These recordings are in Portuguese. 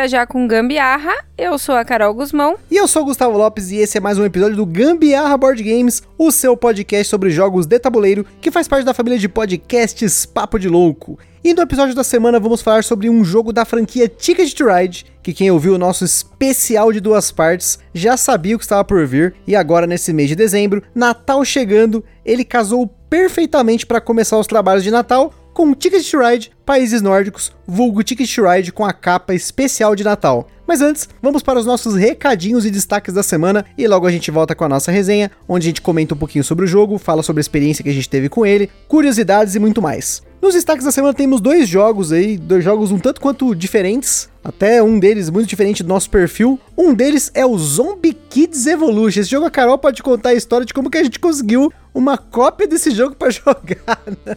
Viajar com Gambiarra. Eu sou a Carol Guzmão. E eu sou o Gustavo Lopes e esse é mais um episódio do Gambiarra Board Games, o seu podcast sobre jogos de tabuleiro que faz parte da família de podcasts Papo de Louco. E no episódio da semana vamos falar sobre um jogo da franquia Ticket to Ride, que quem ouviu o nosso especial de duas partes já sabia o que estava por vir, e agora nesse mês de dezembro, Natal chegando, ele casou perfeitamente para começar os trabalhos de Natal com Ticket Ride Países Nórdicos, vulgo Ticket Ride com a capa especial de Natal. Mas antes, vamos para os nossos recadinhos e destaques da semana e logo a gente volta com a nossa resenha, onde a gente comenta um pouquinho sobre o jogo, fala sobre a experiência que a gente teve com ele, curiosidades e muito mais. Nos destaques da semana temos dois jogos aí, dois jogos um tanto quanto diferentes, até um deles muito diferente do nosso perfil. Um deles é o Zombie Kids Evolution. Esse jogo a Carol pode contar a história de como que a gente conseguiu uma cópia desse jogo para jogar. Né?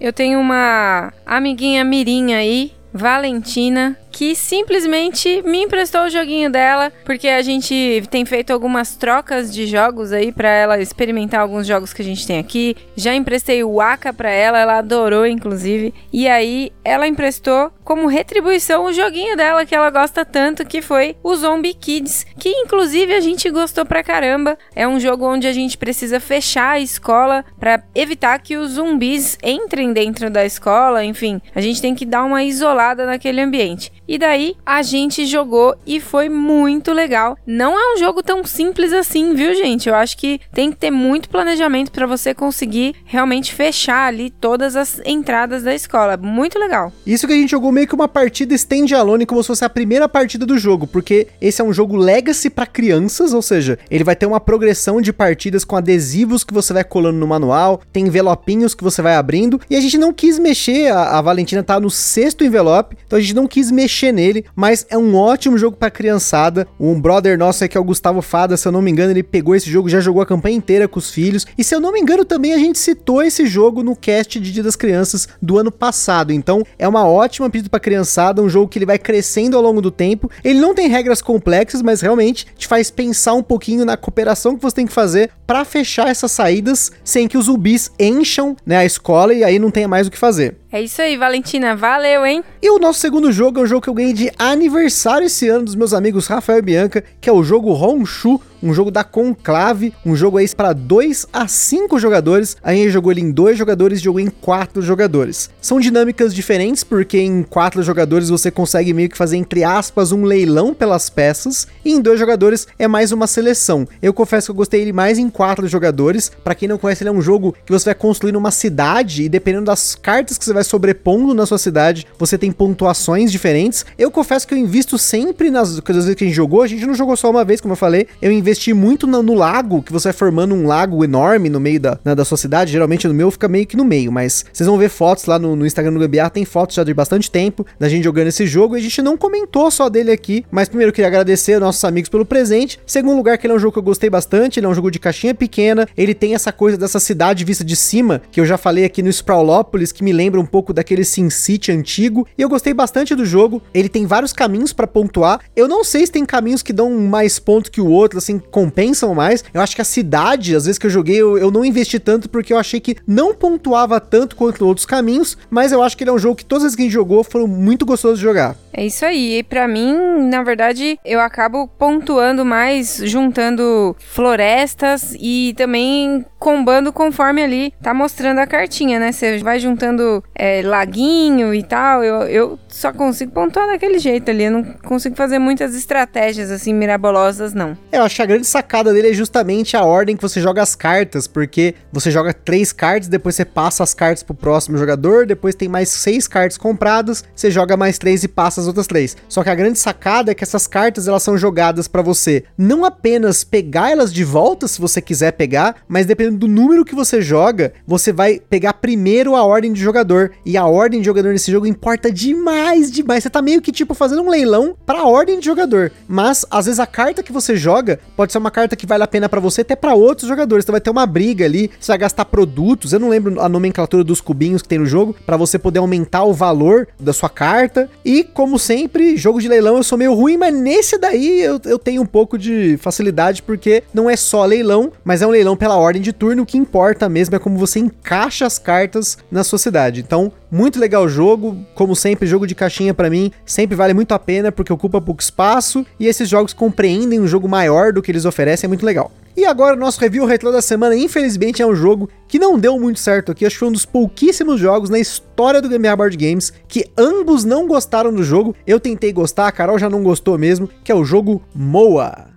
Eu tenho uma amiguinha mirinha aí, Valentina, que simplesmente me emprestou o joguinho dela, porque a gente tem feito algumas trocas de jogos aí para ela experimentar alguns jogos que a gente tem aqui. Já emprestei o Aka para ela, ela adorou inclusive. E aí ela emprestou como retribuição o joguinho dela que ela gosta tanto, que foi o Zombie Kids, que inclusive a gente gostou pra caramba. É um jogo onde a gente precisa fechar a escola para evitar que os zumbis entrem dentro da escola, enfim, a gente tem que dar uma isolada naquele ambiente. E daí a gente jogou e foi muito legal. Não é um jogo tão simples assim, viu, gente? Eu acho que tem que ter muito planejamento para você conseguir realmente fechar ali todas as entradas da escola. Muito legal. Isso que a gente jogou meio que uma partida standalone, como se fosse a primeira partida do jogo, porque esse é um jogo legacy para crianças, ou seja, ele vai ter uma progressão de partidas com adesivos que você vai colando no manual, tem envelopinhos que você vai abrindo, e a gente não quis mexer, a, a Valentina tá no sexto envelope, então a gente não quis mexer mexer nele, mas é um ótimo jogo pra criançada. Um brother nosso aqui é o Gustavo Fada, se eu não me engano, ele pegou esse jogo, já jogou a campanha inteira com os filhos. E se eu não me engano, também a gente citou esse jogo no cast de Dia das Crianças do ano passado. Então, é uma ótima pedida pra criançada, um jogo que ele vai crescendo ao longo do tempo. Ele não tem regras complexas, mas realmente te faz pensar um pouquinho na cooperação que você tem que fazer para fechar essas saídas sem que os zumbis encham né, a escola e aí não tenha mais o que fazer. É isso aí, Valentina. Valeu, hein? E o nosso segundo jogo é um jogo que eu ganhei de aniversário esse ano dos meus amigos Rafael e Bianca, que é o jogo Honshu um jogo da Conclave, um jogo aí para 2 a 5 jogadores. A gente jogou ele em 2 jogadores e jogou em 4 jogadores. São dinâmicas diferentes, porque em 4 jogadores você consegue meio que fazer, entre aspas, um leilão pelas peças, e em 2 jogadores é mais uma seleção. Eu confesso que eu gostei ele mais em 4 jogadores. Para quem não conhece, ele é um jogo que você vai construir uma cidade, e dependendo das cartas que você vai sobrepondo na sua cidade, você tem pontuações diferentes. Eu confesso que eu invisto sempre nas coisas que a gente jogou, a gente não jogou só uma vez, como eu falei, eu investi investir muito no, no, lago, que você vai formando um lago enorme no meio da, né, da sua cidade. Geralmente no meu fica meio que no meio, mas vocês vão ver fotos lá no, no Instagram do Gambiarra, tem fotos já de bastante tempo da gente jogando esse jogo. E a gente não comentou só dele aqui, mas primeiro eu queria agradecer aos nossos amigos pelo presente. Segundo lugar, que ele é um jogo que eu gostei bastante, ele é um jogo de caixinha pequena, ele tem essa coisa dessa cidade vista de cima, que eu já falei aqui no Sprawlópolis, que me lembra um pouco daquele Sin City antigo. E eu gostei bastante do jogo. Ele tem vários caminhos para pontuar. Eu não sei se tem caminhos que dão mais ponto que o outro, assim, compensam mais. Eu acho que a cidade, às vezes que eu joguei, eu, eu não investi tanto porque eu achei que não pontuava tanto quanto outros caminhos, mas eu acho que ele é um jogo que todas as que a gente jogou foram muito gostosos de jogar. É isso aí. E para mim, na verdade, eu acabo pontuando mais juntando florestas e também combando conforme ali tá mostrando a cartinha, né? Você vai juntando é, laguinho e tal. Eu, eu só consigo pontuar daquele jeito ali. Eu não consigo fazer muitas estratégias assim mirabolosas, não. Eu acho a grande sacada dele é justamente a ordem que você joga as cartas, porque você joga três cartas, depois você passa as cartas pro próximo jogador, depois tem mais seis cartas compradas, você joga mais três e passa as outras três. Só que a grande sacada é que essas cartas elas são jogadas para você não apenas pegar elas de volta se você quiser pegar, mas dependendo do número que você joga, você vai pegar primeiro a ordem de jogador. E a ordem de jogador nesse jogo importa demais, demais. Você tá meio que tipo fazendo um leilão pra ordem de jogador. Mas às vezes a carta que você joga pode ser uma carta que vale a pena para você até para outros jogadores. Então vai ter uma briga ali, você vai gastar produtos. Eu não lembro a nomenclatura dos cubinhos que tem no jogo para você poder aumentar o valor da sua carta. E como sempre, jogo de leilão eu sou meio ruim, mas nesse daí eu, eu tenho um pouco de facilidade porque não é só leilão, mas é um leilão pela ordem de turno. O que importa mesmo é como você encaixa as cartas na sua cidade. Então, muito legal o jogo, como sempre, jogo de caixinha para mim sempre vale muito a pena porque ocupa pouco espaço e esses jogos compreendem um jogo maior do que eles oferecem, é muito legal. E agora nosso review retrô da semana, infelizmente, é um jogo que não deu muito certo aqui. Acho que foi um dos pouquíssimos jogos na história do Gambiarra Board Games que ambos não gostaram do jogo. Eu tentei gostar, a Carol já não gostou mesmo, que é o jogo Moa.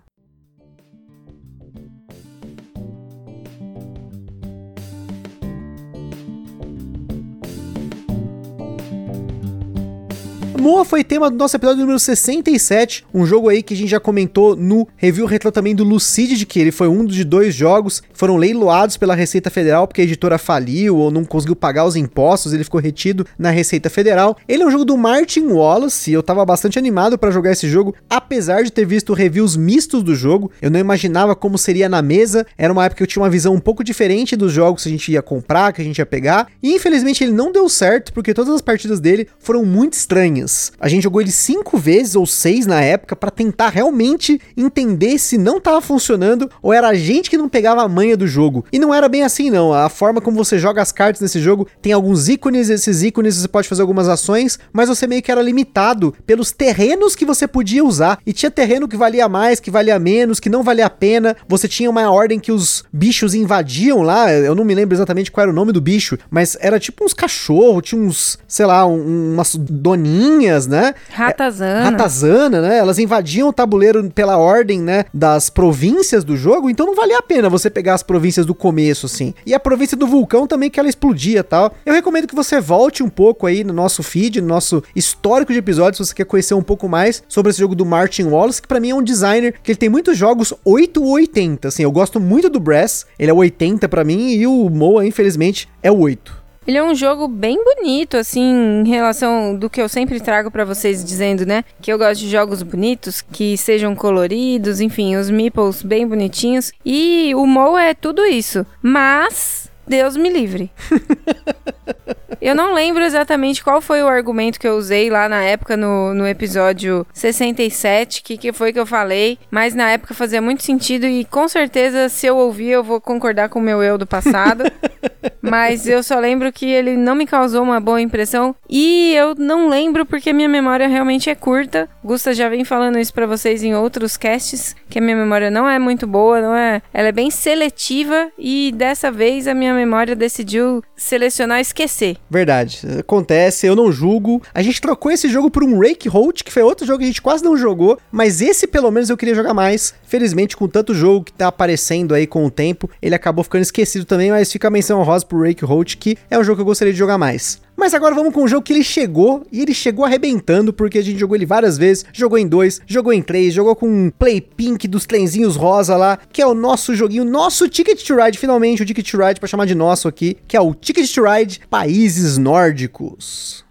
Moa foi tema do nosso episódio número 67, um jogo aí que a gente já comentou no review retro também do Lucid, que ele foi um de dois jogos foram leiloados pela Receita Federal porque a editora faliu ou não conseguiu pagar os impostos, ele ficou retido na Receita Federal. Ele é um jogo do Martin Wallace, e eu tava bastante animado para jogar esse jogo, apesar de ter visto reviews mistos do jogo. Eu não imaginava como seria na mesa, era uma época que eu tinha uma visão um pouco diferente dos jogos que a gente ia comprar, que a gente ia pegar, e infelizmente ele não deu certo porque todas as partidas dele foram muito estranhas. A gente jogou ele cinco vezes ou seis na época para tentar realmente entender se não tava funcionando ou era a gente que não pegava a manha do jogo. E não era bem assim não. A forma como você joga as cartas nesse jogo tem alguns ícones, esses ícones você pode fazer algumas ações, mas você meio que era limitado pelos terrenos que você podia usar. E tinha terreno que valia mais, que valia menos, que não valia a pena. Você tinha uma ordem que os bichos invadiam lá. Eu não me lembro exatamente qual era o nome do bicho, mas era tipo uns cachorros, tinha uns, sei lá, um, umas doninhas né? Ratazana. É, ratazana, né? Elas invadiam o tabuleiro pela ordem, né? Das províncias do jogo, então não valia a pena você pegar as províncias do começo, assim. E a província do vulcão também, que ela explodia tal. Eu recomendo que você volte um pouco aí no nosso feed, no nosso histórico de episódios, se você quer conhecer um pouco mais sobre esse jogo do Martin Wallace, que para mim é um designer que ele tem muitos jogos 8 ou 80, assim. Eu gosto muito do Brass, ele é 80 para mim, e o Moa, infelizmente, é o 8. Ele é um jogo bem bonito, assim, em relação do que eu sempre trago para vocês dizendo, né? Que eu gosto de jogos bonitos, que sejam coloridos, enfim, os meeples bem bonitinhos. E o Mo é tudo isso. Mas Deus me livre. eu não lembro exatamente qual foi o argumento que eu usei lá na época no, no episódio 67, que, que foi que eu falei, mas na época fazia muito sentido e com certeza se eu ouvir eu vou concordar com o meu eu do passado. mas eu só lembro que ele não me causou uma boa impressão e eu não lembro porque minha memória realmente é curta. Gusta já vem falando isso para vocês em outros casts, que a minha memória não é muito boa, não é, ela é bem seletiva e dessa vez a minha memória decidiu selecionar esquecer. Verdade. Acontece, eu não julgo. A gente trocou esse jogo por um Rake Holt, que foi outro jogo que a gente quase não jogou, mas esse pelo menos eu queria jogar mais. Felizmente, com tanto jogo que tá aparecendo aí com o tempo, ele acabou ficando esquecido também, mas fica a menção honrosa pro Rake Holt, que é um jogo que eu gostaria de jogar mais. Mas agora vamos com um jogo que ele chegou e ele chegou arrebentando, porque a gente jogou ele várias vezes, jogou em dois, jogou em três, jogou com um play pink dos trenzinhos rosa lá, que é o nosso joguinho, nosso Ticket to Ride, finalmente o Ticket to Ride para chamar de nosso aqui, que é o Ticket to Ride Países Nórdicos.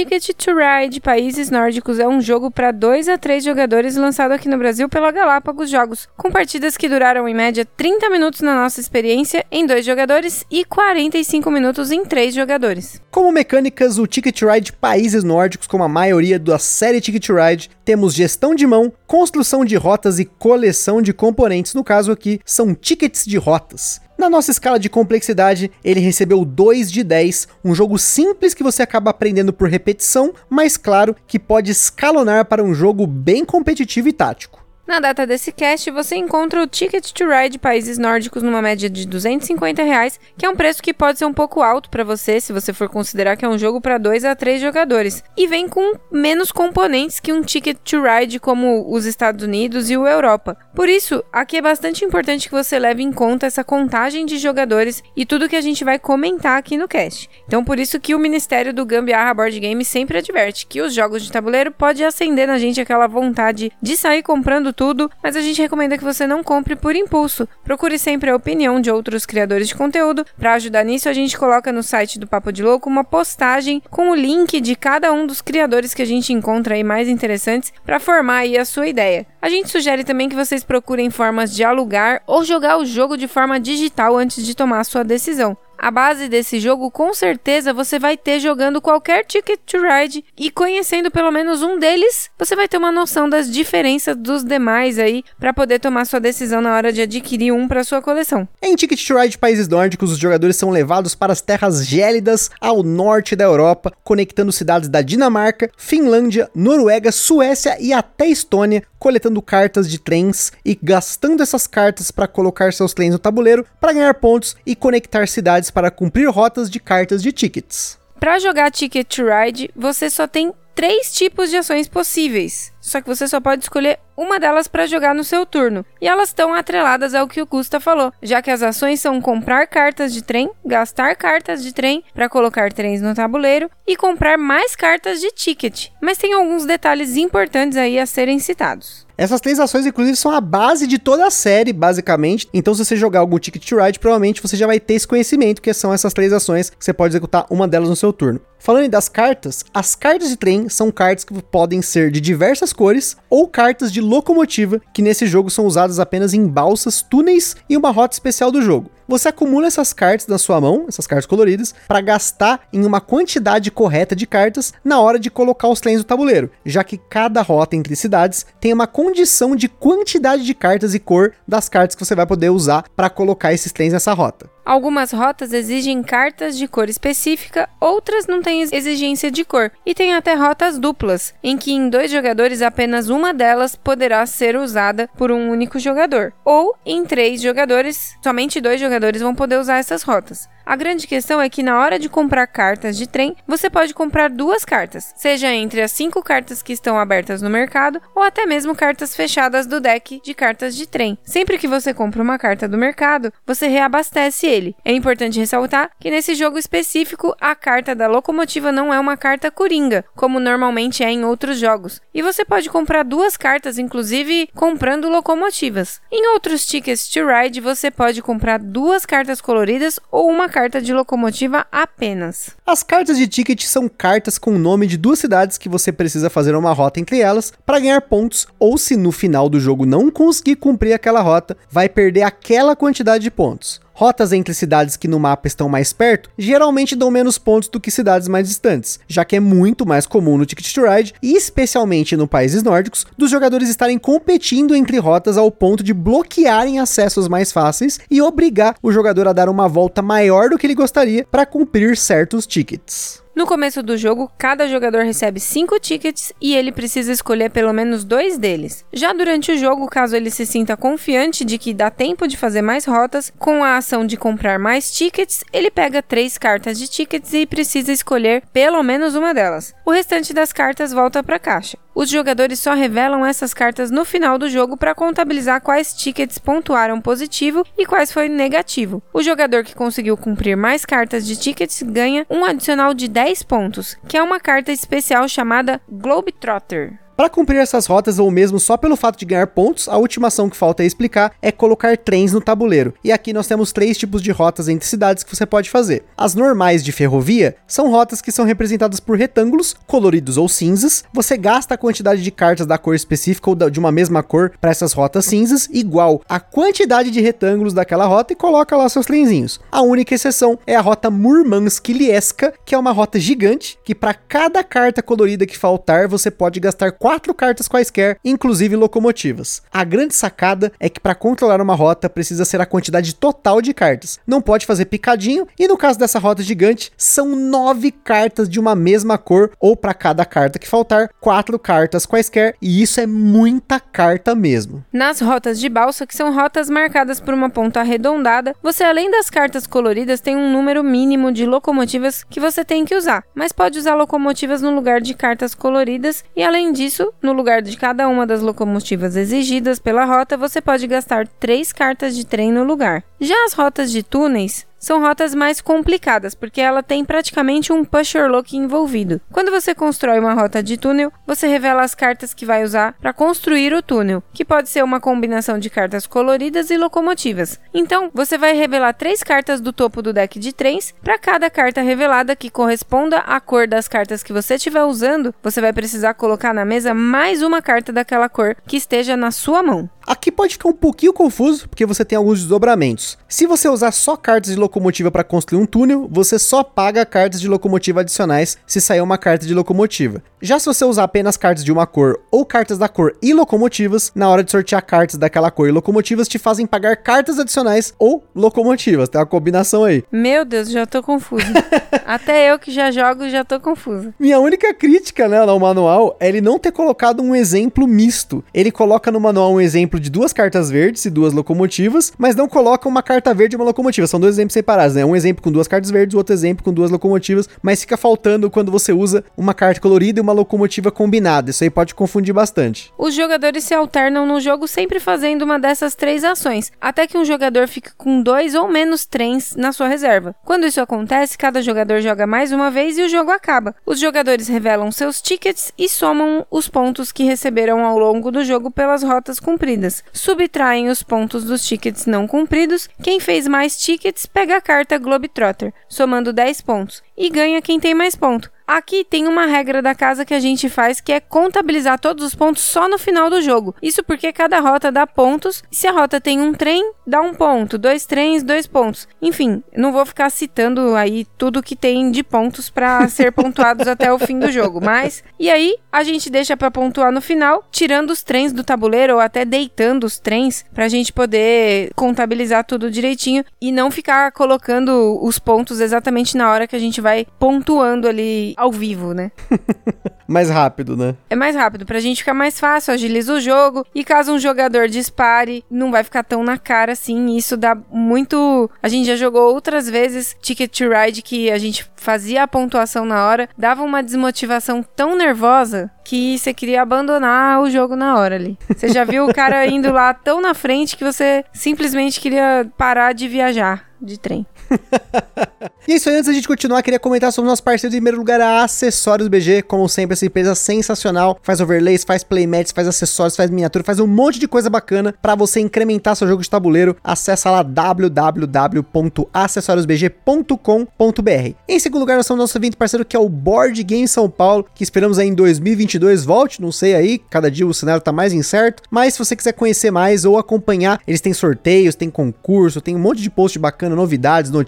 Ticket to Ride Países Nórdicos é um jogo para 2 a 3 jogadores lançado aqui no Brasil pela Galápagos Jogos, com partidas que duraram em média 30 minutos na nossa experiência em 2 jogadores e 45 minutos em 3 jogadores. Como mecânicas, o Ticket Ride Países Nórdicos, como a maioria da série Ticket Ride, temos gestão de mão, construção de rotas e coleção de componentes. No caso aqui, são tickets de rotas. Na nossa escala de complexidade, ele recebeu 2 de 10, um jogo simples que você acaba aprendendo por repetição, mas claro que pode escalonar para um jogo bem competitivo e tático. Na data desse cast, você encontra o Ticket to Ride Países Nórdicos numa média de 250 reais, que é um preço que pode ser um pouco alto para você, se você for considerar que é um jogo para 2 a 3 jogadores. E vem com menos componentes que um Ticket to Ride como os Estados Unidos e o Europa. Por isso, aqui é bastante importante que você leve em conta essa contagem de jogadores e tudo que a gente vai comentar aqui no cast. Então, por isso que o Ministério do Gambiarra Board Game sempre adverte que os jogos de tabuleiro pode acender na gente aquela vontade de sair comprando tudo, mas a gente recomenda que você não compre por impulso. Procure sempre a opinião de outros criadores de conteúdo. Para ajudar nisso, a gente coloca no site do Papo de Louco uma postagem com o link de cada um dos criadores que a gente encontra aí mais interessantes para formar aí a sua ideia. A gente sugere também que vocês procurem formas de alugar ou jogar o jogo de forma digital antes de tomar a sua decisão. A base desse jogo, com certeza, você vai ter jogando qualquer Ticket to Ride e conhecendo pelo menos um deles, você vai ter uma noção das diferenças dos demais aí para poder tomar sua decisão na hora de adquirir um para sua coleção. Em Ticket to Ride Países Nórdicos, os jogadores são levados para as terras gélidas ao norte da Europa, conectando cidades da Dinamarca, Finlândia, Noruega, Suécia e até Estônia, coletando cartas de trens e gastando essas cartas para colocar seus trens no tabuleiro para ganhar pontos e conectar cidades para cumprir rotas de cartas de tickets. Para jogar Ticket to Ride, você só tem três tipos de ações possíveis. Só que você só pode escolher uma delas para jogar no seu turno. E elas estão atreladas ao que o Gusta falou, já que as ações são comprar cartas de trem, gastar cartas de trem para colocar trens no tabuleiro e comprar mais cartas de ticket. Mas tem alguns detalhes importantes aí a serem citados. Essas três ações, inclusive, são a base de toda a série, basicamente. Então, se você jogar algum Ticket to Ride, provavelmente você já vai ter esse conhecimento, que são essas três ações, que você pode executar uma delas no seu turno. Falando das cartas, as cartas de trem são cartas que podem ser de diversas cores ou cartas de locomotiva, que nesse jogo são usadas apenas em balsas, túneis e uma rota especial do jogo. Você acumula essas cartas na sua mão, essas cartas coloridas, para gastar em uma quantidade correta de cartas na hora de colocar os trens no tabuleiro, já que cada rota entre cidades tem uma condição de quantidade de cartas e cor das cartas que você vai poder usar para colocar esses trens nessa rota. Algumas rotas exigem cartas de cor específica, outras não têm exigência de cor, e tem até rotas duplas, em que em dois jogadores apenas uma delas poderá ser usada por um único jogador, ou em três jogadores, somente dois jogadores vão poder usar essas rotas. A grande questão é que na hora de comprar cartas de trem, você pode comprar duas cartas, seja entre as cinco cartas que estão abertas no mercado ou até mesmo cartas fechadas do deck de cartas de trem. Sempre que você compra uma carta do mercado, você reabastece ele. É importante ressaltar que nesse jogo específico, a carta da locomotiva não é uma carta coringa, como normalmente é em outros jogos, e você pode comprar duas cartas, inclusive comprando locomotivas. Em outros tickets to ride, você pode comprar duas cartas coloridas ou uma carta de locomotiva apenas. As cartas de ticket são cartas com o nome de duas cidades que você precisa fazer uma rota entre elas para ganhar pontos, ou se no final do jogo não conseguir cumprir aquela rota, vai perder aquela quantidade de pontos. Rotas entre cidades que no mapa estão mais perto geralmente dão menos pontos do que cidades mais distantes, já que é muito mais comum no Ticket to Ride, e especialmente no países nórdicos, dos jogadores estarem competindo entre rotas ao ponto de bloquearem acessos mais fáceis e obrigar o jogador a dar uma volta maior do que ele gostaria para cumprir certos tickets. No começo do jogo, cada jogador recebe 5 tickets e ele precisa escolher pelo menos dois deles. Já durante o jogo, caso ele se sinta confiante de que dá tempo de fazer mais rotas, com a ação de comprar mais tickets, ele pega três cartas de tickets e precisa escolher pelo menos uma delas. O restante das cartas volta para a caixa. Os jogadores só revelam essas cartas no final do jogo para contabilizar quais tickets pontuaram positivo e quais foi negativo. O jogador que conseguiu cumprir mais cartas de tickets ganha um adicional de 10 pontos, que é uma carta especial chamada Globetrotter. Para cumprir essas rotas, ou mesmo só pelo fato de ganhar pontos, a última ação que falta explicar é colocar trens no tabuleiro. E aqui nós temos três tipos de rotas entre cidades que você pode fazer. As normais de ferrovia são rotas que são representadas por retângulos, coloridos ou cinzas. Você gasta a quantidade de cartas da cor específica ou de uma mesma cor para essas rotas cinzas, igual a quantidade de retângulos daquela rota e coloca lá seus trenzinhos. A única exceção é a rota Murmansk-Lieska, que é uma rota gigante, que para cada carta colorida que faltar, você pode gastar 4 quatro cartas quaisquer, inclusive locomotivas. A grande sacada é que para controlar uma rota precisa ser a quantidade total de cartas. Não pode fazer picadinho e no caso dessa rota gigante, são nove cartas de uma mesma cor ou para cada carta que faltar, quatro cartas quaisquer e isso é muita carta mesmo. Nas rotas de balsa, que são rotas marcadas por uma ponta arredondada, você além das cartas coloridas tem um número mínimo de locomotivas que você tem que usar, mas pode usar locomotivas no lugar de cartas coloridas e além disso, no lugar de cada uma das locomotivas exigidas pela rota, você pode gastar três cartas de trem no lugar. Já as rotas de túneis são rotas mais complicadas, porque ela tem praticamente um pusher lock envolvido. Quando você constrói uma rota de túnel, você revela as cartas que vai usar para construir o túnel, que pode ser uma combinação de cartas coloridas e locomotivas. Então, você vai revelar três cartas do topo do deck de trens. Para cada carta revelada que corresponda à cor das cartas que você estiver usando, você vai precisar colocar na mesa mais uma carta daquela cor que esteja na sua mão. Aqui pode ficar um pouquinho confuso, porque você tem alguns desdobramentos. Se você usar só cartas de locomotiva para construir um túnel, você só paga cartas de locomotiva adicionais se sair uma carta de locomotiva. Já se você usar apenas cartas de uma cor ou cartas da cor e locomotivas, na hora de sortear cartas daquela cor e locomotivas, te fazem pagar cartas adicionais ou locomotivas. Tem uma combinação aí. Meu Deus, já tô confuso. Até eu que já jogo já tô confuso. Minha única crítica, né, no manual é ele não ter colocado um exemplo misto. Ele coloca no manual um exemplo de duas cartas verdes e duas locomotivas, mas não coloca uma carta verde e uma locomotiva. São dois exemplos separados, né? Um exemplo com duas cartas verdes, outro exemplo com duas locomotivas, mas fica faltando quando você usa uma carta colorida e uma locomotiva combinada. Isso aí pode confundir bastante. Os jogadores se alternam no jogo sempre fazendo uma dessas três ações, até que um jogador fique com dois ou menos trens na sua reserva. Quando isso acontece, cada jogador joga mais uma vez e o jogo acaba. Os jogadores revelam seus tickets e somam os pontos que receberam ao longo do jogo pelas rotas cumpridas subtraem os pontos dos tickets não cumpridos. Quem fez mais tickets pega a carta Globetrotter, somando 10 pontos, e ganha quem tem mais ponto. Aqui tem uma regra da casa que a gente faz que é contabilizar todos os pontos só no final do jogo. Isso porque cada rota dá pontos. Se a rota tem um trem, dá um ponto. Dois trens, dois pontos. Enfim, não vou ficar citando aí tudo que tem de pontos para ser pontuados até o fim do jogo. Mas, e aí, a gente deixa para pontuar no final, tirando os trens do tabuleiro ou até deitando os trens pra gente poder contabilizar tudo direitinho e não ficar colocando os pontos exatamente na hora que a gente vai pontuando ali ao vivo, né? mais rápido, né? É mais rápido, pra gente ficar mais fácil, agiliza o jogo. E caso um jogador dispare, não vai ficar tão na cara assim. Isso dá muito. A gente já jogou outras vezes Ticket to Ride que a gente fazia a pontuação na hora, dava uma desmotivação tão nervosa que você queria abandonar o jogo na hora ali. Você já viu o cara indo lá tão na frente que você simplesmente queria parar de viajar de trem. e é isso aí, antes da gente continuar, queria comentar sobre o nosso parceiro em primeiro lugar, a Acessórios BG. Como sempre, essa empresa sensacional. Faz overlays, faz playmats, faz acessórios, faz miniatura, faz um monte de coisa bacana para você incrementar seu jogo de tabuleiro. Acesse lá www.acessoriosbg.com.br. Em segundo lugar, nós temos nosso evento parceiro que é o Board Game São Paulo, que esperamos aí em 2022 volte, não sei aí, cada dia o cenário tá mais incerto, mas se você quiser conhecer mais ou acompanhar, eles têm sorteios, tem concurso, tem um monte de post bacana, novidades, notícias.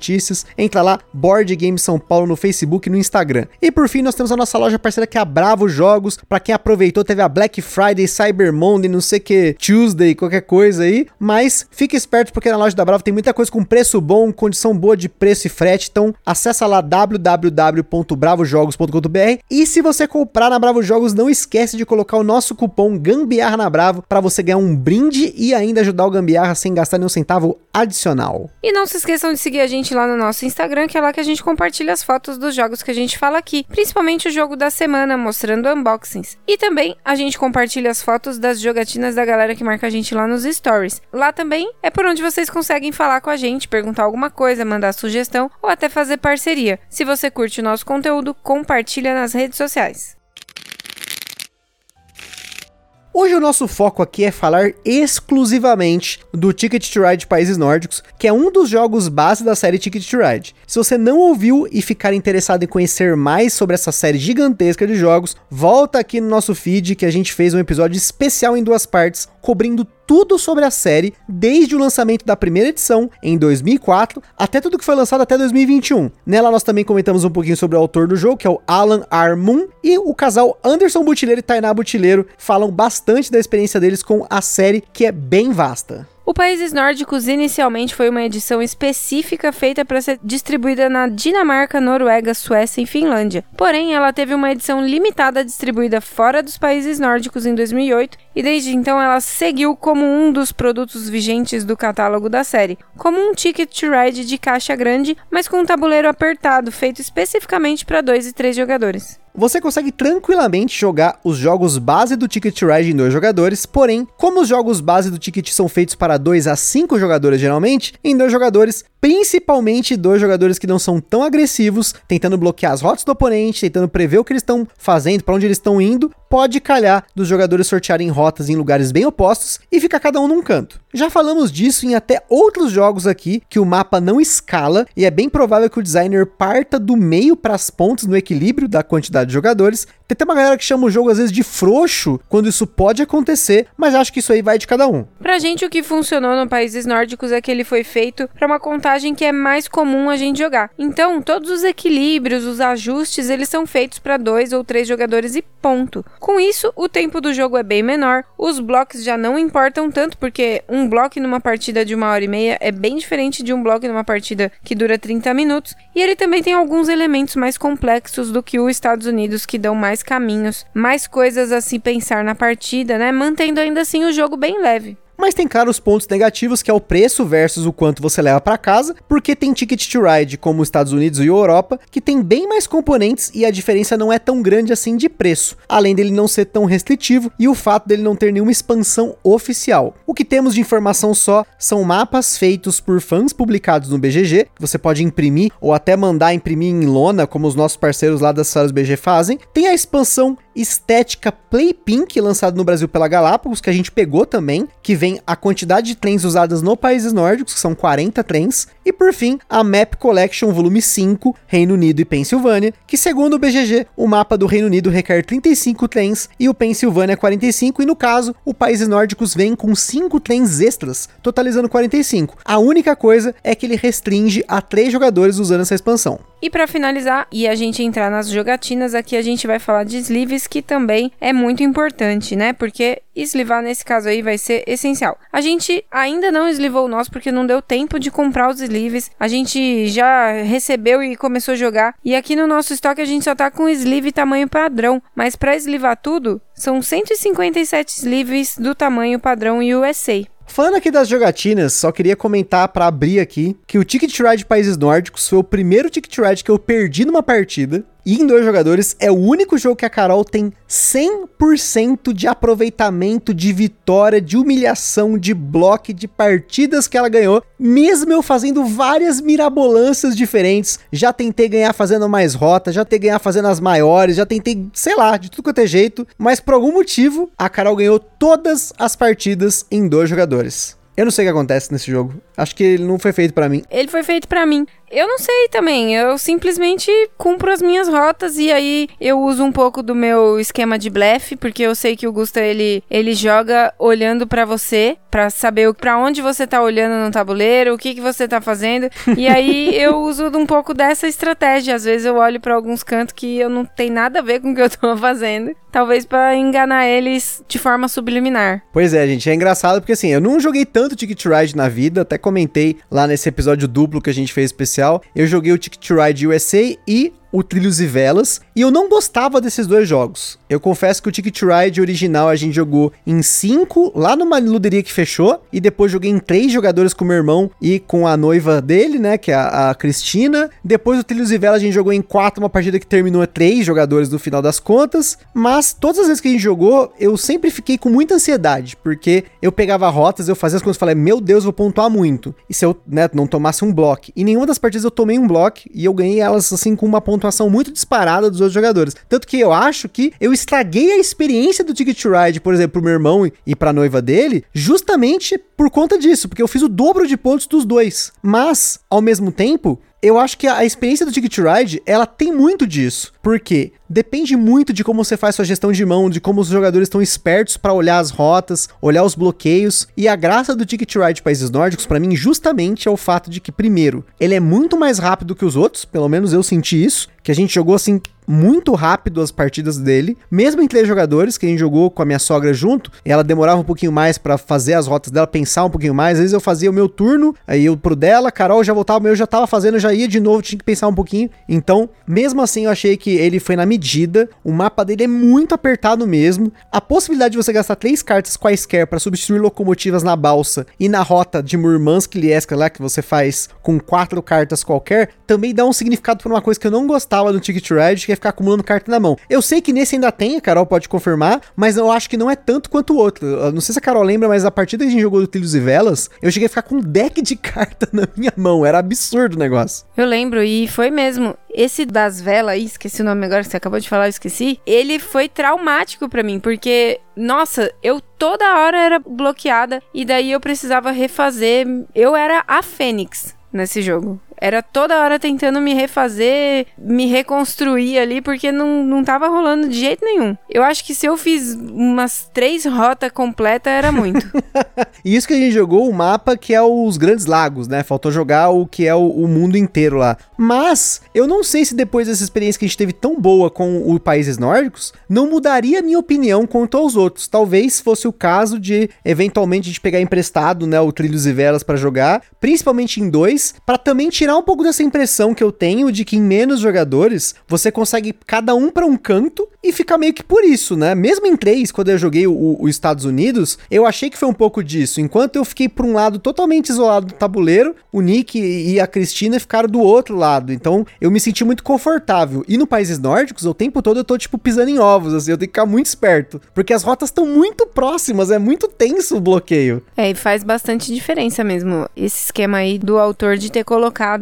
Entra lá, Board Game São Paulo no Facebook e no Instagram. E por fim, nós temos a nossa loja parceira que é a Bravo Jogos. Para quem aproveitou, teve a Black Friday, Cyber Monday, não sei que, Tuesday, qualquer coisa aí. Mas fique esperto porque na loja da Bravo tem muita coisa com preço bom, condição boa de preço e frete. Então acessa lá www.bravojogos.com.br e se você comprar na Bravo Jogos, não esquece de colocar o nosso cupom Gambiarra na Bravo para você ganhar um brinde e ainda ajudar o Gambiarra sem gastar nenhum centavo adicional. E não se esqueçam de seguir a gente lá no nosso Instagram, que é lá que a gente compartilha as fotos dos jogos que a gente fala aqui, principalmente o jogo da semana, mostrando unboxings. E também a gente compartilha as fotos das jogatinas da galera que marca a gente lá nos stories. Lá também é por onde vocês conseguem falar com a gente, perguntar alguma coisa, mandar sugestão ou até fazer parceria. Se você curte o nosso conteúdo, compartilha nas redes sociais. Hoje o nosso foco aqui é falar exclusivamente do Ticket to Ride Países Nórdicos, que é um dos jogos base da série Ticket to Ride. Se você não ouviu e ficar interessado em conhecer mais sobre essa série gigantesca de jogos, volta aqui no nosso feed que a gente fez um episódio especial em duas partes, cobrindo tudo sobre a série, desde o lançamento da primeira edição, em 2004, até tudo que foi lançado até 2021. Nela nós também comentamos um pouquinho sobre o autor do jogo, que é o Alan Armoon, e o casal Anderson Butileiro e Tainá Butileiro falam bastante da experiência deles com a série, que é bem vasta. O Países Nórdicos inicialmente foi uma edição específica feita para ser distribuída na Dinamarca, Noruega, Suécia e Finlândia. Porém, ela teve uma edição limitada distribuída fora dos países nórdicos em 2008 e desde então ela seguiu como um dos produtos vigentes do catálogo da série, como um Ticket to Ride de caixa grande, mas com um tabuleiro apertado feito especificamente para dois e três jogadores. Você consegue tranquilamente jogar os jogos base do Ticket Ride em dois jogadores, porém, como os jogos base do Ticket são feitos para 2 a 5 jogadores geralmente, em dois jogadores, principalmente dois jogadores que não são tão agressivos, tentando bloquear as rotas do oponente, tentando prever o que eles estão fazendo, para onde eles estão indo, pode calhar dos jogadores sortearem rotas em lugares bem opostos e ficar cada um num canto. Já falamos disso em até outros jogos aqui, que o mapa não escala e é bem provável que o designer parta do meio para as pontas no equilíbrio da quantidade de jogadores. Tem uma galera que chama o jogo às vezes de frouxo, quando isso pode acontecer, mas acho que isso aí vai de cada um. Pra gente, o que funcionou no países nórdicos é que ele foi feito para uma contagem que é mais comum a gente jogar. Então, todos os equilíbrios, os ajustes, eles são feitos para dois ou três jogadores e ponto. Com isso, o tempo do jogo é bem menor, os blocos já não importam tanto, porque um bloco numa partida de uma hora e meia é bem diferente de um bloco numa partida que dura 30 minutos, e ele também tem alguns elementos mais complexos do que os Estados Unidos que dão mais caminhos, mais coisas a se pensar na partida, né? Mantendo ainda assim o jogo bem leve. Mas tem claro os pontos negativos, que é o preço versus o quanto você leva para casa, porque tem Ticket to Ride como os Estados Unidos e Europa, que tem bem mais componentes e a diferença não é tão grande assim de preço, além dele não ser tão restritivo e o fato dele não ter nenhuma expansão oficial. O que temos de informação só são mapas feitos por fãs publicados no BGG, que você pode imprimir ou até mandar imprimir em lona, como os nossos parceiros lá das salas BG fazem. Tem a expansão estética Play Pink, lançado no Brasil pela Galápagos, que a gente pegou também, que vem a quantidade de trens usadas no países nórdicos, que são 40 trens, e por fim, a Map Collection Volume 5, Reino Unido e Pensilvânia, que segundo o BGG, o mapa do Reino Unido requer 35 trens e o Pensilvânia 45, e no caso, o países nórdicos vem com 5 trens extras, totalizando 45. A única coisa é que ele restringe a 3 jogadores usando essa expansão. E para finalizar e a gente entrar nas jogatinas, aqui a gente vai falar de sleeves, que também é muito importante, né? Porque eslivar nesse caso aí vai ser essencial. A gente ainda não eslivou o nosso porque não deu tempo de comprar os sleeves. A gente já recebeu e começou a jogar. E aqui no nosso estoque a gente só tá com sleeve tamanho padrão, mas para eslivar tudo, são 157 sleeves do tamanho padrão USA. Falando aqui das jogatinas, só queria comentar para abrir aqui que o Ticket Ride Países Nórdicos foi o primeiro Ticket Ride que eu perdi numa partida. E em dois jogadores é o único jogo que a Carol tem 100% de aproveitamento, de vitória, de humilhação, de bloco, de partidas que ela ganhou, mesmo eu fazendo várias mirabolâncias diferentes. Já tentei ganhar fazendo mais rota, já tentei ganhar fazendo as maiores, já tentei, sei lá, de tudo quanto é jeito, mas por algum motivo a Carol ganhou todas as partidas em dois jogadores. Eu não sei o que acontece nesse jogo. Acho que ele não foi feito para mim. Ele foi feito para mim. Eu não sei também. Eu simplesmente cumpro as minhas rotas e aí eu uso um pouco do meu esquema de blefe, porque eu sei que o Gusta ele, ele joga olhando para você, para saber para onde você tá olhando no tabuleiro, o que que você tá fazendo. E aí eu uso um pouco dessa estratégia. Às vezes eu olho para alguns cantos que eu não tem nada a ver com o que eu tô fazendo, talvez para enganar eles de forma subliminar. Pois é, gente, é engraçado porque assim, eu não joguei tanto Ticket Ride na vida, até comentei lá nesse episódio duplo que a gente fez especial. Eu joguei o Ticket Ride USA e o Trilhos e Velas, e eu não gostava desses dois jogos. Eu confesso que o Ticket Ride original a gente jogou em 5, lá numa luderia que fechou, e depois joguei em 3 jogadores com meu irmão e com a noiva dele, né, que é a, a Cristina. Depois o Trilhos e Velas a gente jogou em 4, uma partida que terminou a 3 jogadores no final das contas, mas todas as vezes que a gente jogou, eu sempre fiquei com muita ansiedade, porque eu pegava rotas, eu fazia as coisas e falei, meu Deus, vou pontuar muito. E se eu, né, não tomasse um bloco? E nenhuma das partidas eu tomei um bloco, e eu ganhei elas assim com uma pontuação pontuação muito disparada dos outros jogadores. Tanto que eu acho que eu estraguei a experiência do Ticket to Ride, por exemplo, pro meu irmão e pra noiva dele, justamente por conta disso, porque eu fiz o dobro de pontos dos dois. Mas, ao mesmo tempo, eu acho que a experiência do Ticket Ride, ela tem muito disso. Porque depende muito de como você faz sua gestão de mão, de como os jogadores estão espertos para olhar as rotas, olhar os bloqueios. E a graça do Ticket Ride Países Nórdicos, para mim, justamente é o fato de que, primeiro, ele é muito mais rápido que os outros, pelo menos eu senti isso, que a gente jogou assim muito rápido as partidas dele, mesmo em três jogadores, que a gente jogou com a minha sogra junto, ela demorava um pouquinho mais para fazer as rotas dela, pensar um pouquinho mais, às vezes eu fazia o meu turno, aí eu pro dela, Carol já voltava, o meu já tava fazendo, já ia de novo, tinha que pensar um pouquinho, então, mesmo assim eu achei que ele foi na medida, o mapa dele é muito apertado mesmo, a possibilidade de você gastar três cartas quaisquer para substituir locomotivas na balsa e na rota de Murmansk-Lieska lá, que você faz com quatro cartas qualquer, também dá um significado pra uma coisa que eu não gostava do Ticket Ride, que é ficar acumulando carta na mão. Eu sei que nesse ainda tem, a Carol pode confirmar, mas eu acho que não é tanto quanto o outro. Eu não sei se a Carol lembra, mas a partir da que a gente jogou do Trilhos e Velas, eu cheguei a ficar com um deck de carta na minha mão. Era absurdo o negócio. Eu lembro, e foi mesmo. Esse das velas esqueci o nome agora, você acabou de falar, eu esqueci. Ele foi traumático para mim, porque, nossa, eu toda hora era bloqueada e daí eu precisava refazer. Eu era a Fênix nesse jogo. Era toda hora tentando me refazer, me reconstruir ali, porque não, não tava rolando de jeito nenhum. Eu acho que se eu fiz umas três rotas completas, era muito. e isso que a gente jogou o mapa que é os Grandes Lagos, né? Faltou jogar o que é o, o mundo inteiro lá. Mas, eu não sei se depois dessa experiência que a gente teve tão boa com os países nórdicos, não mudaria a minha opinião quanto aos outros. Talvez fosse o caso de, eventualmente, de pegar emprestado, né, o Trilhos e Velas para jogar, principalmente em dois, para também tirar tirar um pouco dessa impressão que eu tenho de que em menos jogadores você consegue cada um para um canto e fica meio que por isso, né? Mesmo em três, quando eu joguei o, o, Estados Unidos, eu achei que foi um pouco disso. Enquanto eu fiquei por um lado totalmente isolado do tabuleiro, o Nick e a Cristina ficaram do outro lado. Então eu me senti muito confortável. E no países nórdicos, o tempo todo eu tô tipo pisando em ovos, assim, eu tenho que ficar muito esperto. Porque as rotas estão muito próximas, é muito tenso o bloqueio. É, e faz bastante diferença mesmo esse esquema aí do autor de ter colocado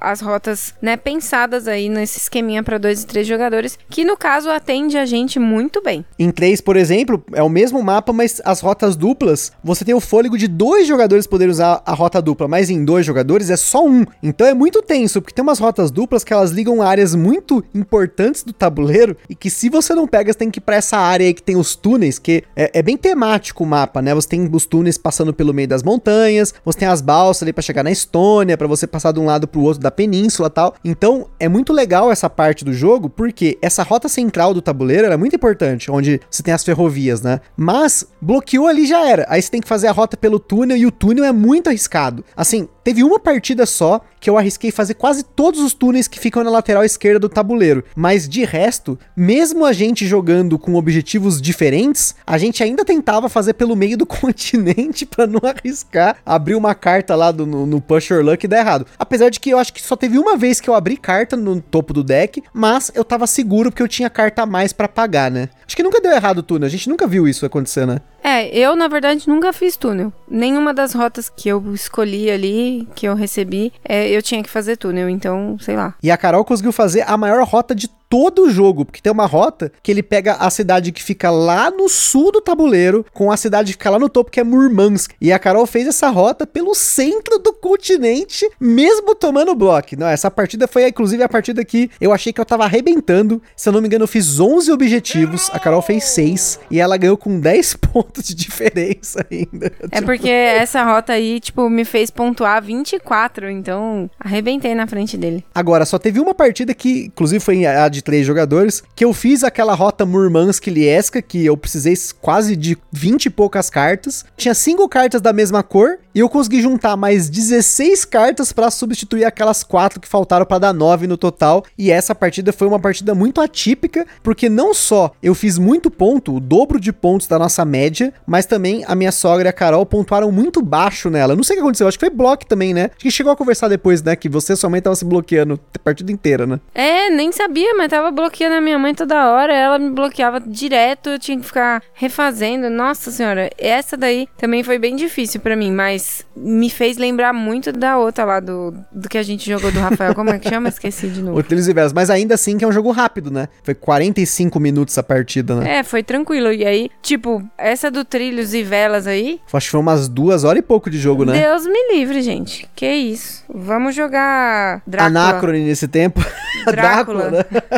as rotas, né, pensadas aí nesse esqueminha para dois e três jogadores, que no caso atende a gente muito bem. Em três, por exemplo, é o mesmo mapa, mas as rotas duplas, você tem o fôlego de dois jogadores poder usar a rota dupla, mas em dois jogadores é só um. Então é muito tenso, porque tem umas rotas duplas que elas ligam áreas muito importantes do tabuleiro e que se você não pega, você tem que ir pra essa área aí que tem os túneis, que é, é bem temático o mapa, né? Você tem os túneis passando pelo meio das montanhas, você tem as balsas ali para chegar na Estônia, para você passar de um lado pro outro da península tal. Então é muito legal essa parte do jogo, porque essa rota central do tabuleiro é muito importante, onde você tem as ferrovias, né? Mas bloqueou ali já era. Aí você tem que fazer a rota pelo túnel e o túnel é muito arriscado. Assim, teve uma partida só que eu arrisquei fazer quase todos os túneis que ficam na lateral esquerda do tabuleiro. Mas de resto, mesmo a gente jogando com objetivos diferentes, a gente ainda tentava fazer pelo meio do continente para não arriscar abrir uma carta lá do, no, no Push Your Luck e dar errado. Apesar de que eu acho que só teve uma vez que eu abri carta no topo do deck, mas eu tava seguro porque eu tinha carta a mais para pagar, né? Acho que nunca deu errado o túnel, a gente nunca viu isso acontecer, né? É, eu na verdade nunca fiz túnel. Nenhuma das rotas que eu escolhi ali, que eu recebi, é, eu tinha que fazer túnel, então, sei lá. E a Carol conseguiu fazer a maior rota de todo o jogo, porque tem uma rota que ele pega a cidade que fica lá no sul do tabuleiro com a cidade que fica lá no topo, que é Murmansk. E a Carol fez essa rota pelo centro do continente, mesmo tomando bloco. Não, essa partida foi inclusive a partida que eu achei que eu tava arrebentando. Se eu não me engano, eu fiz 11 objetivos, a Carol fez 6 e ela ganhou com 10 pontos de diferença ainda. É tipo... porque essa rota aí, tipo, me fez pontuar 24, então arrebentei na frente dele. Agora, só teve uma partida que, inclusive, foi a de de três jogadores, que eu fiz aquela rota Murmansk-Lieska, que eu precisei quase de 20 e poucas cartas. Tinha cinco cartas da mesma cor, e eu consegui juntar mais 16 cartas para substituir aquelas quatro que faltaram para dar 9 no total. E essa partida foi uma partida muito atípica, porque não só eu fiz muito ponto, o dobro de pontos da nossa média, mas também a minha sogra e a Carol pontuaram muito baixo nela. Não sei o que aconteceu, acho que foi bloco também, né? Acho que chegou a conversar depois, né? Que você somente tava se bloqueando a partida inteira, né? É, nem sabia, mas tava bloqueando a minha mãe toda hora, ela me bloqueava direto, eu tinha que ficar refazendo. Nossa senhora, essa daí também foi bem difícil para mim, mas me fez lembrar muito da outra lá do, do que a gente jogou do Rafael. Como é que chama? Esqueci de novo. Trilhos e Velas, mas ainda assim que é um jogo rápido, né? Foi 45 minutos a partida, né? É, foi tranquilo. E aí, tipo, essa do Trilhos e Velas aí. Acho que foi umas duas horas e pouco de jogo, né? Deus me livre, gente. Que isso. Vamos jogar Drácula. Anacrone nesse tempo. Drácula. Drácula né?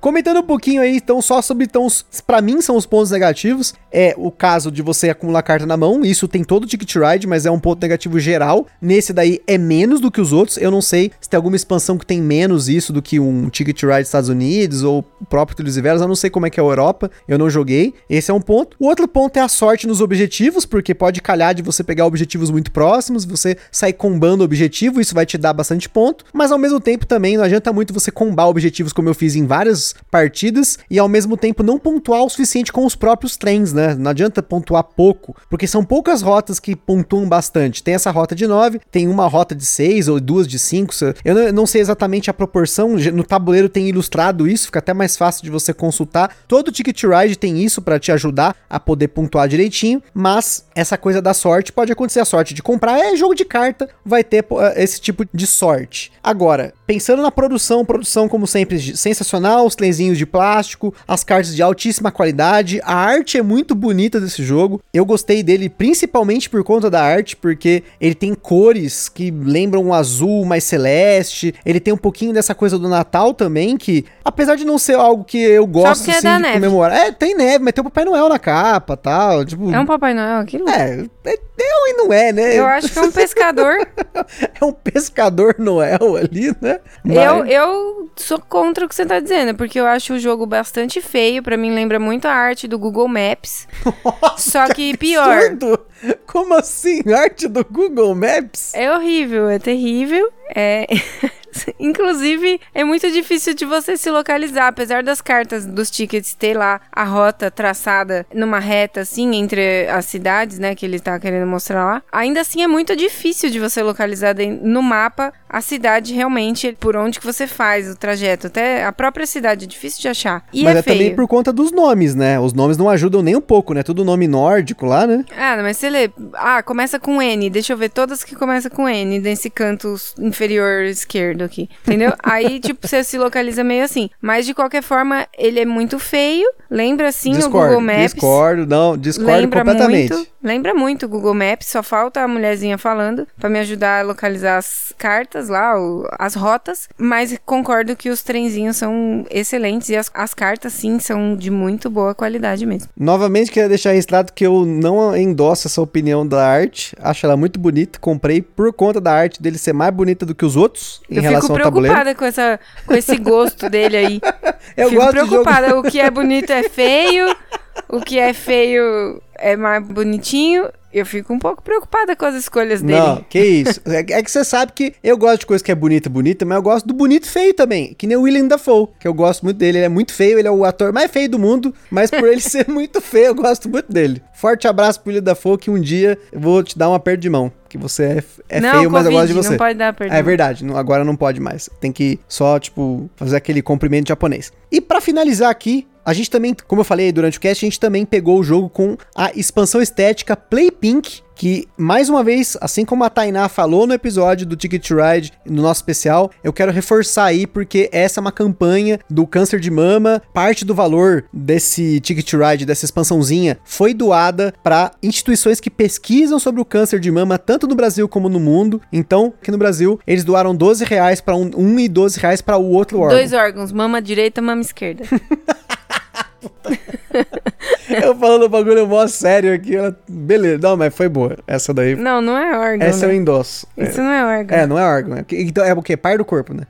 Comentando um pouquinho aí, então, só sobre, então, para mim são os pontos negativos. É o caso de você acumular carta na mão, isso tem todo o Ticket Ride, mas é um ponto negativo geral. Nesse daí é menos do que os outros. Eu não sei se tem alguma expansão que tem menos isso do que um Ticket Ride Estados Unidos ou o próprio Trilhos e Velas. Eu não sei como é que é a Europa, eu não joguei. Esse é um ponto. O outro ponto é a sorte nos objetivos, porque pode calhar de você pegar objetivos muito próximos, você sair combando objetivo, isso vai te dar bastante ponto. Mas ao mesmo tempo também não adianta muito você combar objetivos como eu fiz em várias partidas e ao mesmo tempo não pontuar o suficiente com os próprios trens, né? Não adianta pontuar pouco, porque são poucas rotas que pontuam bastante. Tem essa rota de 9, tem uma rota de 6 ou duas de 5. Eu não sei exatamente a proporção, no tabuleiro tem ilustrado isso, fica até mais fácil de você consultar. Todo Ticket Ride tem isso para te ajudar a poder pontuar direitinho, mas essa coisa da sorte pode acontecer a sorte de comprar, é jogo de carta, vai ter esse tipo de sorte. Agora, pensando na produção, produção como sempre sensacional, os trenzinhos de plástico, as cartas de altíssima qualidade, a arte é muito bonita desse jogo. Eu gostei dele principalmente por conta da arte, porque ele tem cores que lembram um azul mais celeste, ele tem um pouquinho dessa coisa do Natal também, que apesar de não ser algo que eu gosto é assim, de comemorar. É, tem neve, mas tem o Papai Noel na capa tal. Tipo, é um Papai Noel aquilo? É, é, é e não é, né? Eu acho que é um pescador. é um pescador Noel ali, né? Mas... Eu, eu sou contra o que você tá dizendo, porque eu acho o jogo bastante feio. Para mim, lembra muito a arte do Google Maps. Nossa, só que, que pior. Como assim? Arte do Google Maps? É horrível, é terrível. É. Inclusive, é muito difícil de você se localizar, apesar das cartas dos tickets ter lá a rota traçada numa reta assim entre as cidades, né, que ele tá querendo mostrar lá. Ainda assim é muito difícil de você localizar no mapa a cidade realmente por onde que você faz o trajeto. Até a própria cidade é difícil de achar. E mas é, é também por conta dos nomes, né? Os nomes não ajudam nem um pouco, né? Tudo nome nórdico lá, né? Ah, mas você lê, ah, começa com N, deixa eu ver todas que começam com N nesse canto inferior esquerdo aqui, entendeu? Aí, tipo, você se localiza meio assim. Mas, de qualquer forma, ele é muito feio. Lembra, sim, o Google Maps. Discordo, não, discordo lembra completamente. Muito, lembra muito o Google Maps, só falta a mulherzinha falando para me ajudar a localizar as cartas lá, as rotas. Mas concordo que os trenzinhos são excelentes e as, as cartas, sim, são de muito boa qualidade mesmo. Novamente, queria deixar registrado que eu não endosso essa opinião da arte. Acho ela muito bonita. Comprei por conta da arte dele ser mais bonita do que os outros em eu relação ao tabuleiro. Eu fico preocupada com, essa, com esse gosto dele aí. Eu fico gosto preocupada. O que é bonito é feio, o que é feio é mais bonitinho. Eu fico um pouco preocupada com as escolhas dele. Não, que isso. É, é que você sabe que eu gosto de coisa que é bonita, bonita, mas eu gosto do bonito feio também. Que nem o William Dafoe, que eu gosto muito dele. Ele é muito feio, ele é o ator mais feio do mundo, mas por ele ser muito feio, eu gosto muito dele. Forte abraço pro William Dafoe, que um dia eu vou te dar um aperto de mão. Que você é, é não, feio, mas eu gosto de você. Não pode dar aperto. É verdade, não, agora não pode mais. Tem que só, tipo, fazer aquele cumprimento japonês. E para finalizar aqui, a gente também, como eu falei durante o cast, a gente também pegou o jogo com a expansão estética Play Pink, que, mais uma vez, assim como a Tainá falou no episódio do Ticket Ride, no nosso especial, eu quero reforçar aí, porque essa é uma campanha do câncer de mama. Parte do valor desse Ticket Ride, dessa expansãozinha, foi doada para instituições que pesquisam sobre o câncer de mama, tanto no Brasil como no mundo. Então, aqui no Brasil, eles doaram 12 reais para um, um e 12 reais para o outro órgão. Dois órgãos, mama direita, mama esquerda. eu falando o bagulho mó sério aqui, ela... beleza, não, mas foi boa. Essa daí. Não, não é órgão. Essa né? eu endosso. Isso é. não é órgão. É, não é órgão. Então é o quê? Par do corpo, né?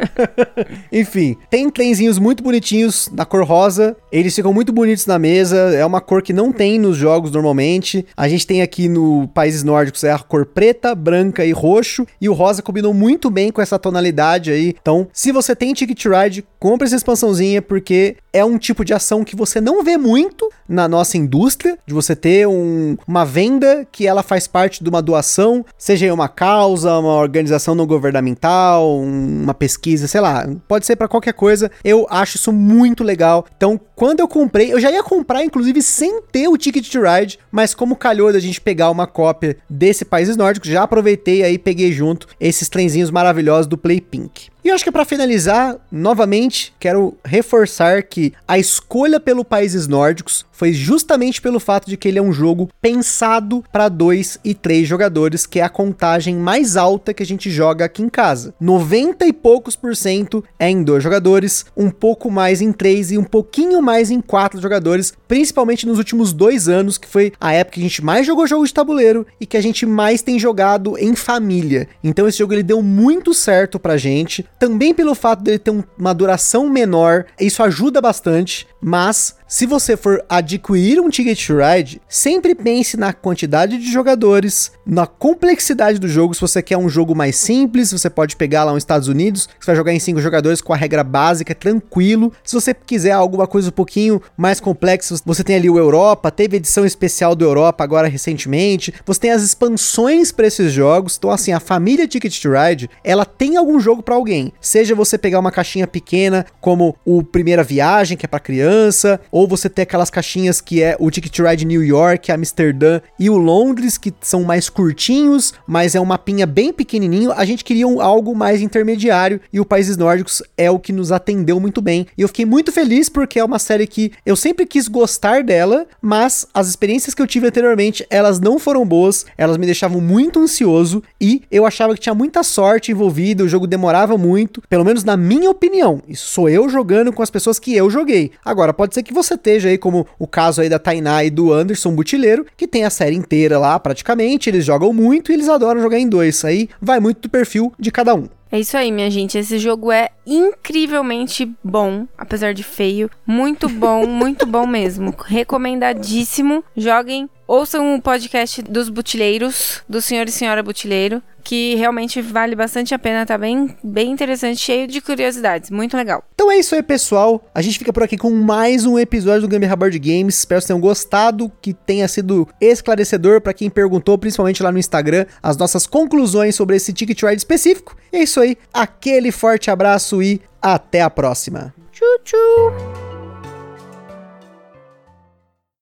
Enfim, tem trenzinhos muito bonitinhos da cor rosa. Eles ficam muito bonitos na mesa. É uma cor que não tem nos jogos normalmente. A gente tem aqui no países nórdicos é a cor preta, branca e roxo. E o rosa combinou muito bem com essa tonalidade aí. Então, se você tem Ticket Ride, compre essa expansãozinha porque é um tipo de ação que você não vê muito na nossa indústria, de você ter um, uma venda que ela faz parte de uma doação, seja uma causa, uma organização não governamental, uma pesquisa, sei lá, pode ser para qualquer coisa. Eu acho isso muito legal. Então, quando eu comprei, eu já ia comprar inclusive sem ter o Ticket to Ride, mas como calhou da gente pegar uma cópia desse Países Nórdicos, já aproveitei aí peguei junto esses trenzinhos maravilhosos do Play Pink. E eu acho que para finalizar, novamente, Novamente, quero reforçar que a escolha pelo países nórdicos foi justamente pelo fato de que ele é um jogo pensado para dois e três jogadores, que é a contagem mais alta que a gente joga aqui em casa. 90 e poucos por cento é em dois jogadores, um pouco mais em três e um pouquinho mais em quatro jogadores, principalmente nos últimos dois anos, que foi a época que a gente mais jogou jogo de tabuleiro e que a gente mais tem jogado em família. Então esse jogo ele deu muito certo pra gente, também pelo fato dele ter uma duração menor, isso ajuda bastante, mas se você for adquirir um Ticket to Ride, sempre pense na quantidade de jogadores, na complexidade do jogo. Se você quer um jogo mais simples, você pode pegar lá nos Estados Unidos, você vai jogar em cinco jogadores com a regra básica, tranquilo. Se você quiser alguma coisa um pouquinho mais complexa, você tem ali o Europa, teve edição especial do Europa agora recentemente. Você tem as expansões para esses jogos. Então, assim, a família Ticket to Ride, ela tem algum jogo para alguém. Seja você pegar uma caixinha pequena, como o Primeira Viagem, que é para criança, ou ou você ter aquelas caixinhas que é o Ticket Ride New York, Amsterdã e o Londres, que são mais curtinhos, mas é um mapinha bem pequenininho. A gente queria um, algo mais intermediário e o Países Nórdicos é o que nos atendeu muito bem. E eu fiquei muito feliz porque é uma série que eu sempre quis gostar dela, mas as experiências que eu tive anteriormente, elas não foram boas, elas me deixavam muito ansioso e eu achava que tinha muita sorte envolvida, o jogo demorava muito, pelo menos na minha opinião. Isso sou eu jogando com as pessoas que eu joguei. Agora, pode ser que você você esteja aí, como o caso aí da Tainá e do Anderson Butileiro, que tem a série inteira lá praticamente, eles jogam muito e eles adoram jogar em dois. Aí vai muito do perfil de cada um. É isso aí, minha gente. Esse jogo é incrivelmente bom, apesar de feio. Muito bom, muito bom mesmo. Recomendadíssimo. Joguem. Ouçam o podcast dos Butileiros, do Senhor e Senhora Butileiro que realmente vale bastante a pena, tá bem, bem interessante, cheio de curiosidades, muito legal. Então é isso aí, pessoal. A gente fica por aqui com mais um episódio do Gambiarra Board Games. Espero que tenham gostado, que tenha sido esclarecedor para quem perguntou, principalmente lá no Instagram, as nossas conclusões sobre esse Ticket Ride específico. E é isso aí. Aquele forte abraço e até a próxima. Tchau, tchau.